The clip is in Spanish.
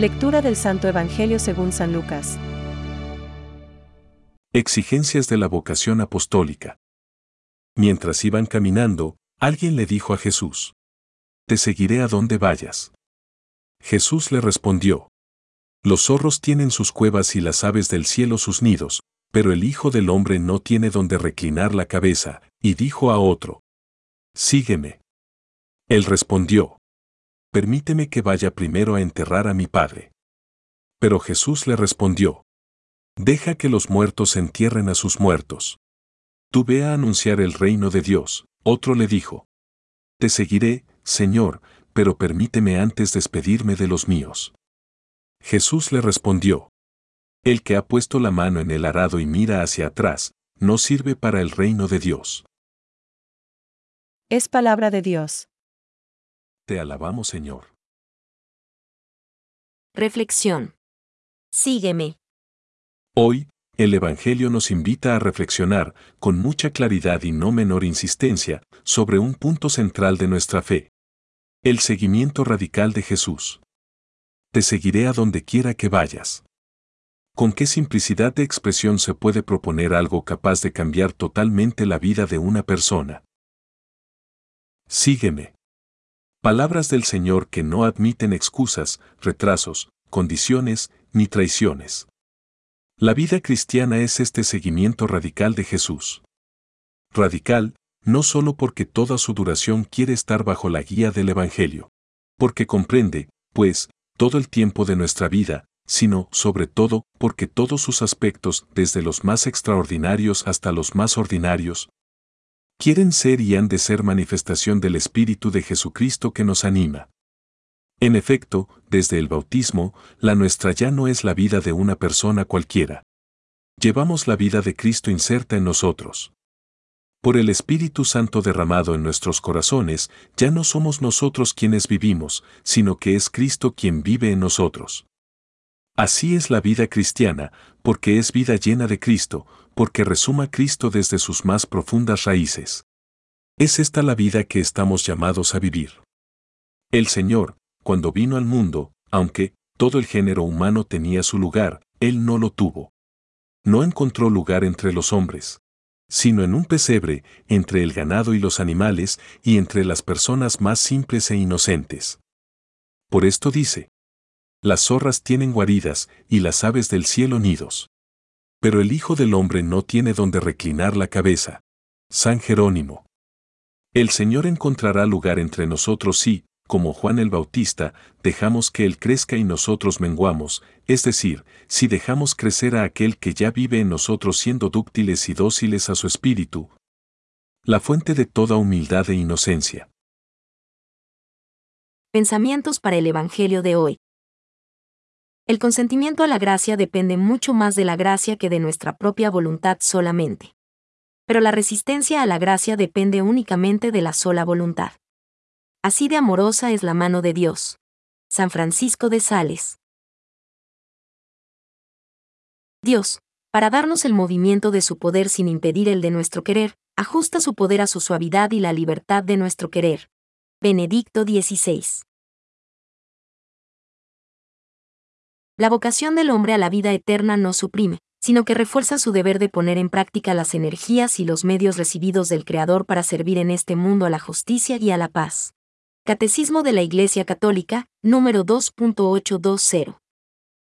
Lectura del Santo Evangelio según San Lucas. Exigencias de la vocación apostólica. Mientras iban caminando, alguien le dijo a Jesús, Te seguiré a donde vayas. Jesús le respondió, Los zorros tienen sus cuevas y las aves del cielo sus nidos, pero el Hijo del Hombre no tiene donde reclinar la cabeza, y dijo a otro, Sígueme. Él respondió, Permíteme que vaya primero a enterrar a mi Padre. Pero Jesús le respondió, Deja que los muertos entierren a sus muertos. Tú ve a anunciar el reino de Dios. Otro le dijo, Te seguiré, Señor, pero permíteme antes despedirme de los míos. Jesús le respondió, El que ha puesto la mano en el arado y mira hacia atrás, no sirve para el reino de Dios. Es palabra de Dios. Te alabamos, Señor. Reflexión. Sígueme. Hoy, el Evangelio nos invita a reflexionar, con mucha claridad y no menor insistencia, sobre un punto central de nuestra fe. El seguimiento radical de Jesús. Te seguiré a donde quiera que vayas. ¿Con qué simplicidad de expresión se puede proponer algo capaz de cambiar totalmente la vida de una persona? Sígueme. Palabras del Señor que no admiten excusas, retrasos, condiciones, ni traiciones. La vida cristiana es este seguimiento radical de Jesús. Radical, no solo porque toda su duración quiere estar bajo la guía del Evangelio, porque comprende, pues, todo el tiempo de nuestra vida, sino, sobre todo, porque todos sus aspectos, desde los más extraordinarios hasta los más ordinarios, quieren ser y han de ser manifestación del Espíritu de Jesucristo que nos anima. En efecto, desde el bautismo, la nuestra ya no es la vida de una persona cualquiera. Llevamos la vida de Cristo inserta en nosotros. Por el Espíritu Santo derramado en nuestros corazones, ya no somos nosotros quienes vivimos, sino que es Cristo quien vive en nosotros. Así es la vida cristiana, porque es vida llena de Cristo, porque resuma Cristo desde sus más profundas raíces. Es esta la vida que estamos llamados a vivir. El Señor, cuando vino al mundo, aunque todo el género humano tenía su lugar, Él no lo tuvo. No encontró lugar entre los hombres, sino en un pesebre, entre el ganado y los animales, y entre las personas más simples e inocentes. Por esto dice, las zorras tienen guaridas, y las aves del cielo nidos. Pero el Hijo del Hombre no tiene donde reclinar la cabeza. San Jerónimo. El Señor encontrará lugar entre nosotros si, como Juan el Bautista, dejamos que Él crezca y nosotros menguamos, es decir, si dejamos crecer a aquel que ya vive en nosotros siendo dúctiles y dóciles a su espíritu, la fuente de toda humildad e inocencia. Pensamientos para el Evangelio de hoy. El consentimiento a la gracia depende mucho más de la gracia que de nuestra propia voluntad solamente. Pero la resistencia a la gracia depende únicamente de la sola voluntad. Así de amorosa es la mano de Dios. San Francisco de Sales. Dios, para darnos el movimiento de su poder sin impedir el de nuestro querer, ajusta su poder a su suavidad y la libertad de nuestro querer. Benedicto XVI. La vocación del hombre a la vida eterna no suprime, sino que refuerza su deber de poner en práctica las energías y los medios recibidos del Creador para servir en este mundo a la justicia y a la paz. Catecismo de la Iglesia Católica, número 2.820.